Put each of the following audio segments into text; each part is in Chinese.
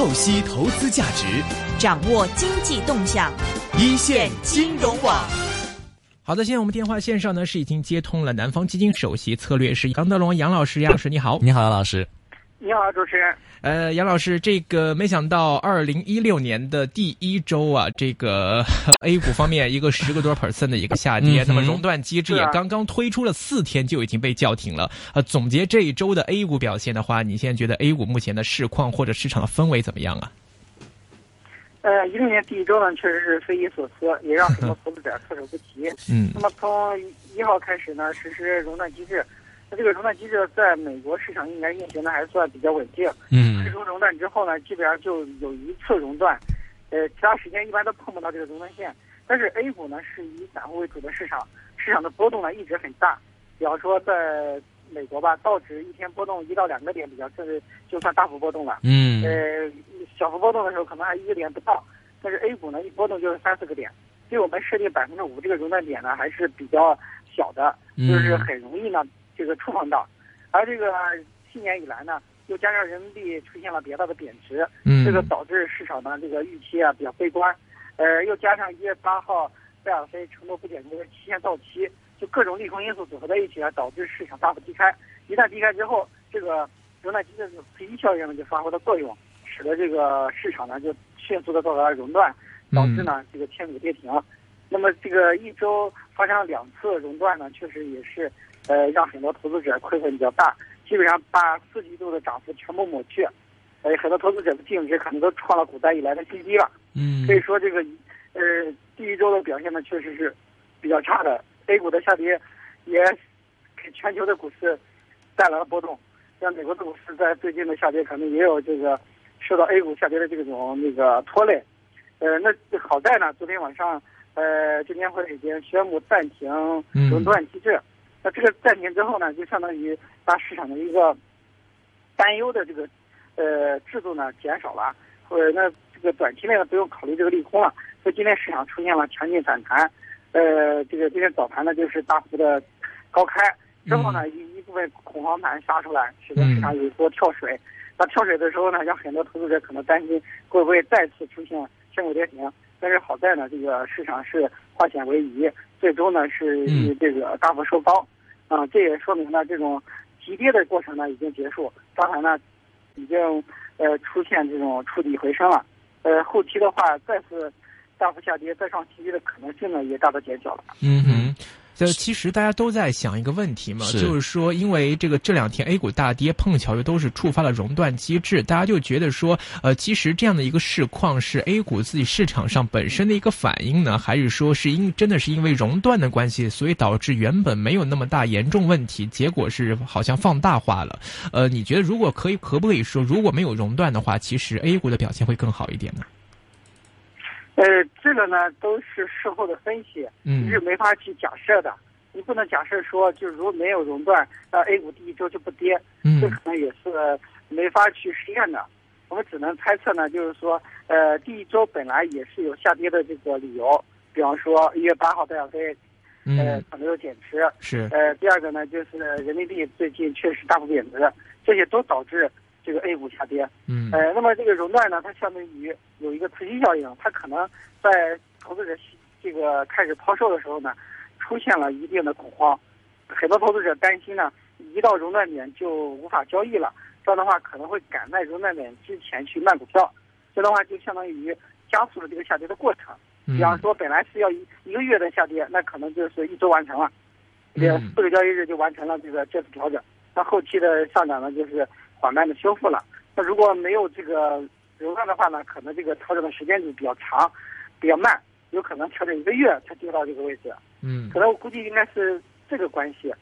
透析投资价值，掌握经济动向，一线金融网。好的，现在我们电话线上呢是已经接通了南方基金首席策略师杨德龙杨老师，杨老师你好，你好杨老师，你好主持人。呃，杨老师，这个没想到二零一六年的第一周啊，这个 A 股方面一个十个多 percent 的一个下跌，那么熔断机制也刚刚推出了四天就已经被叫停了。呃，总结这一周的 A 股表现的话，你现在觉得 A 股目前的市况或者市场的氛围怎么样啊？呃，一六年第一周呢，确实是匪夷所思，也让很多投资者措手不及。嗯。那么从一号开始呢，实施熔断机制。那这个熔断机制在美国市场应该运行的还算比较稳定。嗯。推出熔断之后呢，基本上就有一次熔断，呃，其他时间一般都碰不到这个熔断线。但是 A 股呢是以散户为主的市场，市场的波动呢一直很大。比方说在美国吧，道指一天波动一到两个点比较，这是就算大幅波动了。嗯。呃。小幅波动的时候可能还一个点不到，但是 A 股呢一波动就是三四个点，对我们设定百分之五这个熔断点呢还是比较小的，就是很容易呢这个触碰到。而这个去年以来呢，又加上人民币出现了比较大的贬值，这个导致市场呢这个预期啊比较悲观。呃，又加上一月八号贝尔菲承诺不减息的期限到期，就各种利空因素组合在一起啊，导致市场大幅低开。一旦低开之后，这个熔断机制的刺激效应呢就发挥了作用。使得这个市场呢就迅速的到达熔断，导致呢这个千股跌停。那么这个一周发生了两次熔断呢，确实也是呃让很多投资者亏损比较大，基本上把四季度的涨幅全部抹去，呃很多投资者的净值可能都创了古代以来的新低了。嗯，所以说这个呃第一周的表现呢确实是比较差的，A 股的下跌也给全球的股市带来了波动，像美国的股市在最近的下跌可能也有这个。受到 A 股下跌的这种那个拖累，呃，那好在呢，昨天晚上，呃，证监会已经宣布暂停熔断机制。那这个暂停之后呢，就相当于把市场的一个担忧的这个呃制度呢减少了，或者那这个短期内呢不用考虑这个利空了。所以今天市场出现了强劲反弹，呃，这个今天早盘呢就是大幅的高开，之后呢一一部分恐慌盘杀出来，使得市场有一波跳水。那跳水的时候呢，让很多投资者可能担心会不会再次出现深股跌停。但是好在呢，这个市场是化险为夷，最终呢是这个大幅收高。啊，这也说明呢，这种急跌的过程呢已经结束，大盘呢已经呃出现这种触底回升了。呃，后期的话再次大幅下跌、再创新低的可能性呢也大大减小了。嗯哼。这其实大家都在想一个问题嘛，就是说，因为这个这两天 A 股大跌，碰巧又都是触发了熔断机制，大家就觉得说，呃，其实这样的一个市况是 A 股自己市场上本身的一个反应呢，还是说是因真的是因为熔断的关系，所以导致原本没有那么大严重问题，结果是好像放大化了？呃，你觉得如果可以，可不可以说如果没有熔断的话，其实 A 股的表现会更好一点呢？呃，这个呢都是事后的分析，你是没法去假设的。你不能假设说，就如果没有熔断，那 A 股第一周就不跌，这可能也是没法去实验的。我们只能猜测呢，就是说，呃，第一周本来也是有下跌的这个理由，比方说一月八号贝尔菲，呃，可能有减持，是。呃，第二个呢，就是人民币最近确实大幅贬值，这些都导致这个 A 股下跌。嗯。呃，那么这个熔断呢，它相当于有一个磁吸效应，它可能在投资者这个开始抛售的时候呢。出现了一定的恐慌，很多投资者担心呢，一到熔断点就无法交易了。这样的话可能会赶在熔断点之前去卖股票，这样的话就相当于加速了这个下跌的过程。比方说，本来是要一一个月的下跌，那可能就是一周完成了，这四个交易日就完成了这个这次调整。那后期的上涨呢，就是缓慢的修复了。那如果没有这个流量的话呢，可能这个调整的时间就比较长，比较慢，有可能调整一个月才丢到这个位置。嗯，可能我估计应该是这个关系。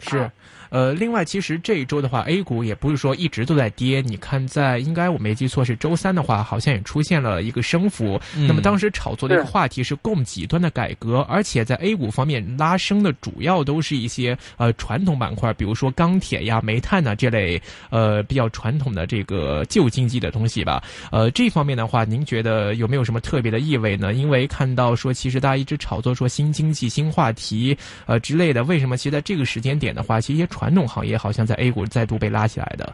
是，呃，另外，其实这一周的话，A 股也不是说一直都在跌。你看，在应该我没记错是周三的话，好像也出现了一个升幅。那么当时炒作的一个话题是供给端的改革，而且在 A 股方面拉升的主要都是一些呃传统板块，比如说钢铁呀、煤炭呐这类呃比较传统的这个旧经济的东西吧。呃，这方面的话，您觉得有没有什么特别的意味呢？因为看到说，其实大家一直炒作说新经济、新话题呃之类的，为什么其实在这个时间点？的话，其实一些传统行业好像在 A 股再度被拉起来的。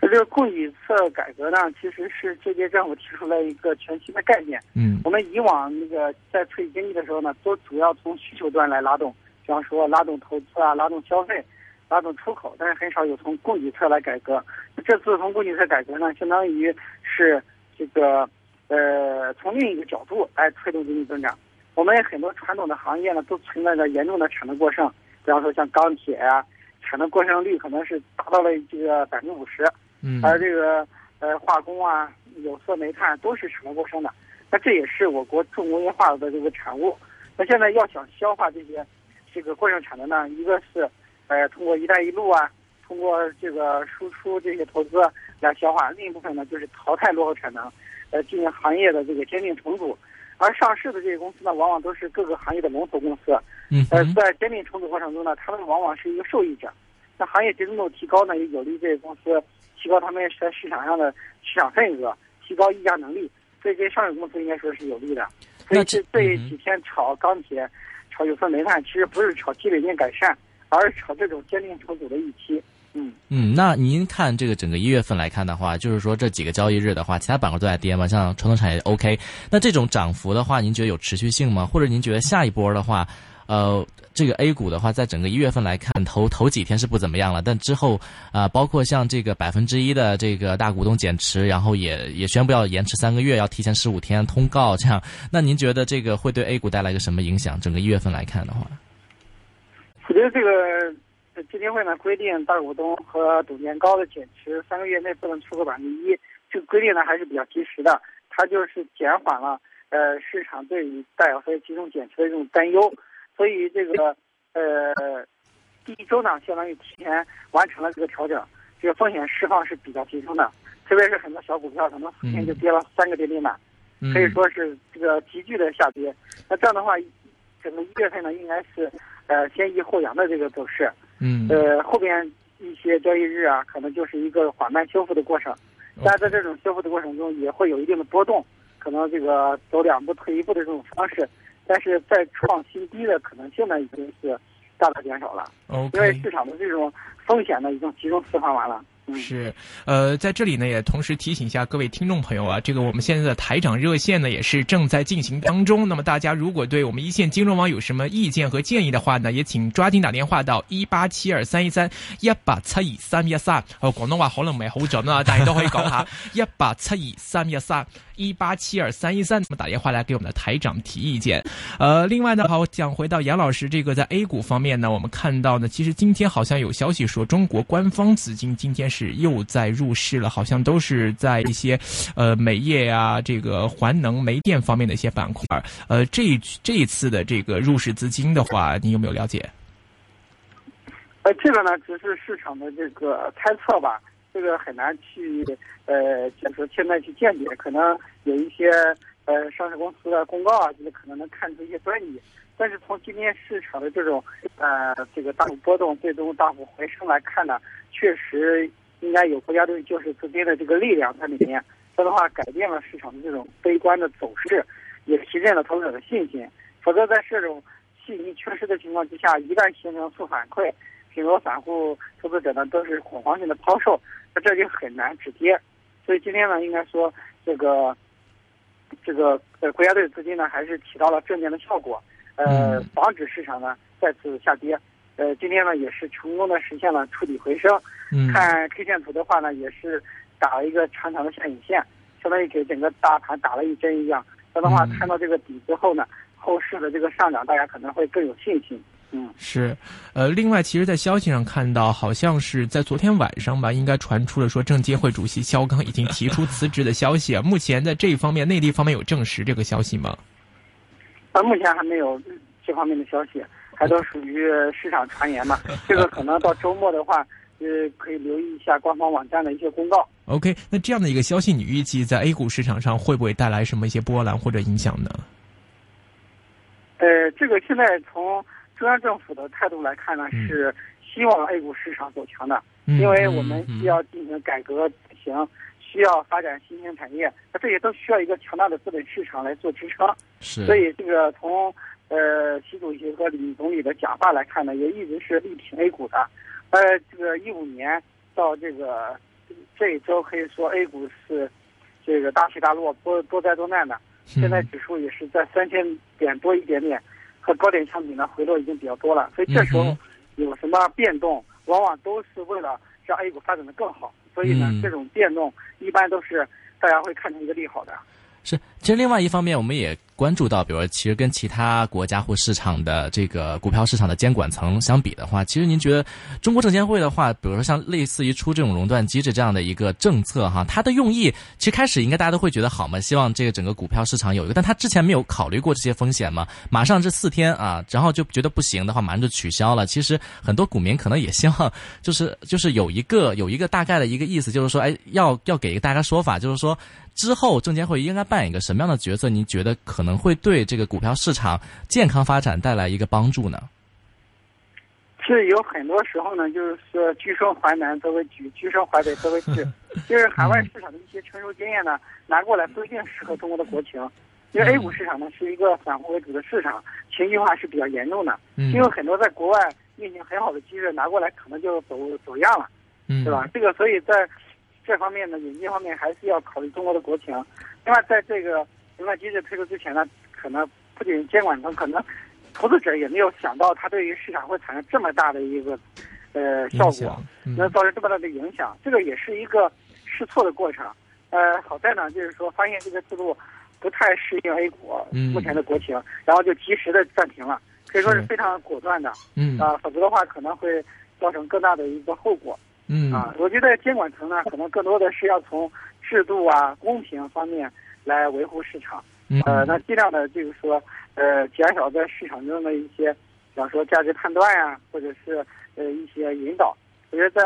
这个供给侧改革呢，其实是这届政府提出了一个全新的概念。嗯，我们以往那个在刺激经济的时候呢，都主要从需求端来拉动，比方说拉动投资啊，拉动消费，拉动出口，但是很少有从供给侧来改革。这次从供给侧改革呢，相当于是这个呃从另一个角度来推动经济增长。我们很多传统的行业呢，都存在着严重的产能过剩，比方说像钢铁啊，产能过剩率可能是达到了这个百分之五十。嗯，而这个呃化工啊、有色、煤炭都是产能过剩的，那这也是我国重工业化的这个产物。那现在要想消化这些这个过剩产能呢，一个是呃通过“一带一路”啊，通过这个输出这些投资来消化；另一部分呢，就是淘汰落后产能，呃进行行业的这个兼并重组。而上市的这些公司呢，往往都是各个行业的龙头公司，嗯，呃在兼并重组过程中呢，他们往往是一个受益者。那行业集中度提高呢，也有利于这些公司。提高他们在市场上的市场份额，提高议价能力，对这些上市公司应该说是有利的。所以这这几天炒钢铁、炒有色、煤炭，其实不是炒基本面改善，而是炒这种坚定重组的预期。嗯嗯，那您看这个整个一月份来看的话，就是说这几个交易日的话，其他板块都在跌嘛，像传统产业 OK。那这种涨幅的话，您觉得有持续性吗？或者您觉得下一波的话，呃？这个 A 股的话，在整个一月份来看，头头几天是不怎么样了，但之后啊，包括像这个百分之一的这个大股东减持，然后也也宣布要延迟三个月，要提前十五天通告，这样，那您觉得这个会对 A 股带来一个什么影响？整个一月份来看的话，我觉得这个基金会呢规定大股东和董监高的减持三个月内不能超过百分之一，这个规定呢还是比较及时的，它就是减缓了呃市场对于大小非集中减持的这种担忧。所以这个呃，第一周呢，相当于提前完成了这个调整，这个风险释放是比较集中的，特别是很多小股票可能四天就跌了三个跌停板，可以说是这个急剧的下跌。那这样的话，整个一月份呢，应该是呃先抑后扬的这个走势。嗯。呃，后边一些交易日啊，可能就是一个缓慢修复的过程。但在这种修复的过程中，也会有一定的波动，可能这个走两步退一步的这种方式。但是在创新低的可能性呢，已经是大大减少了。因为市场的这种风险呢，已经集中释放完了。是，呃，在这里呢，也同时提醒一下各位听众朋友啊，这个我们现在的台长热线呢，也是正在进行当中。那么大家如果对我们一线金融网有什么意见和建议的话呢，也请抓紧打电话到一八七二三一三一八七二三一三。哦，廣東話可能唔係好準啊，大家都可以講下一八七二三一三一八七二三一三。咁打电话来给我们的台长提意见。呃，另外呢，好讲回到杨老师这个在 A 股方面呢，我们看到呢，其实今天好像有消息说，中国官方资金今天是又在入市了，好像都是在一些，呃，美業啊，这个环能、煤电方面的一些板块。呃，这这一次的这个入市资金的话，你有没有了解？呃，这个呢，只是市场的这个猜测吧，这个很难去，呃，就是现在去鉴别，可能有一些，呃，上市公司的公告啊，就是可能能看出一些端倪。但是从今天市场的这种，呃，这个大幅波动，最终大幅回升来看呢，确实應該有国家队救市资金的这个力量在里面。这样的话，改变了市场的这种悲观的走势，也提振了投资者的信心。否则在这种信心缺失的情况之下，一旦形成负反馈，很多散户投资者呢都是恐慌性的抛售，那这就很难止跌。所以今天呢，应该说这个这个呃国家队资金呢，还是起到了正面的效果，呃，防止市场呢再次下跌。呃，今天呢也是成功的实现了触底回升。嗯，看 K 线图的话呢，也是打了一个长长的下影线，相当于给整个大盘打了一针一样。这样的话，看到这个底之后呢，后市的这个上涨，大家可能会更有信心。嗯，是，呃，另外，其实，在消息上看到，好像是在昨天晚上吧，应该传出了说，证监会主席肖钢已经提出 辞职的消息啊。目前在这一方面，内地方面有证实这个消息吗？啊，目前还没有这方面的消息，還都属于市场传言嘛。这个可能到周末的话，呃，可以留意一下官方网站的一些公告。OK，那这样的一个消息，你预计在 A 股市场上会不会带来什么一些波澜或者影响呢？呃，这个现在从中央政府的态度来看呢，是希望 A 股市场走强的，嗯、因为我们需要进行改革轉型，需要发展新兴产业，那这些都需要一个强大的资本市场来做支撑。是，所以這個從呃习主席和李总理的讲话来看呢，也一直是力挺 A 股的。呃，这个一五年到这个这一周可以说 A 股是这个大起大落，多多灾多难的。现在指数也是在三千点多一点点，和高点相比呢，回落已经比较多了。所以这时候有什么变动，往往都是为了让 A 股发展的更好。所以呢，这种变动一般都是大家会看成一个利好的。是，其实另外一方面，我们也关注到，比如说，其实跟其他国家或市场的这个股票市场的监管层相比的话，其实您觉得中国证监会的话，比如说像类似于出这种熔断机制这样的一个政策哈，它的用意其实开始应该大家都会觉得好嘛，希望这个整个股票市场有一个，但他之前没有考虑过这些风险嘛，马上这四天啊，然后就觉得不行的话，马上就取消了。其实很多股民可能也希望，就是就是有一个有一个大概的一个意思，就是说，哎，要要给一个大家说法，就是说。之后，证监会应该扮演一个什么样的角色？您觉得可能会对这个股票市场健康发展带来一个帮助呢？是有很多时候呢，就是说居生淮南则为橘，居生淮北则为枳。就是海外市场的一些成熟经验呢，拿过来不一定适合中国的国情。因为 A 股市场呢是一个散户为主的市场，情绪化是比较严重的。因为很多在国外运行很好的机制拿过来，可能就走走样了，对吧？这个所以在。这方面呢，引进方面还是要考虑中国的国情。另外，在这个熔断机制推出之前呢，可能不仅监管层，可能投资者也没有想到它对于市场会产生这么大的一个呃效果，能造成这么大的影响。这个也是一个试错的过程。呃，好在呢，就是说发现这个制度不太适应 A 股目前的国情，然后就及时的暂停了，可以说是非常果断的。嗯啊，否则的话可能会造成更大的一个后果。嗯啊，我觉得监管层呢，可能更多的是要从制度啊、公平方面来维护市场。呃，那尽量的就是说，呃，减少在市场中的一些，比方说价值判断呀，或者是呃一些引导。我觉得在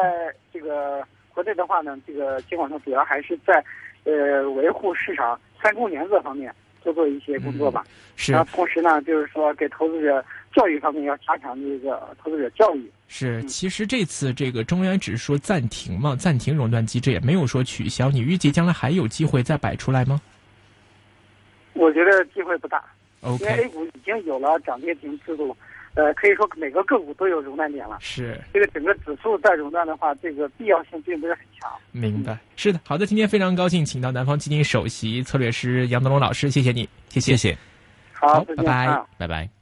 这个国内的话呢，这个监管层主要还是在呃维护市场三公原则方面多做一些工作吧。是。然后同时呢，就是说给投资者教育方面要加强这个投资者教育。是，其实这次这个中央只是说暂停嘛，暂停熔断机制，也没有说取消。你预计将来还有机会再摆出来吗？我觉得机会不大，因为 A 股已经有了涨跌停制度，呃，可以说每个个股都有熔断点了。是，这个整个指数再熔断的话，这个必要性并不是很强。明白，是的，好的，今天非常高兴，请到南方基金首席策略师杨德龙老师，谢谢你，谢谢，好，拜拜，拜拜。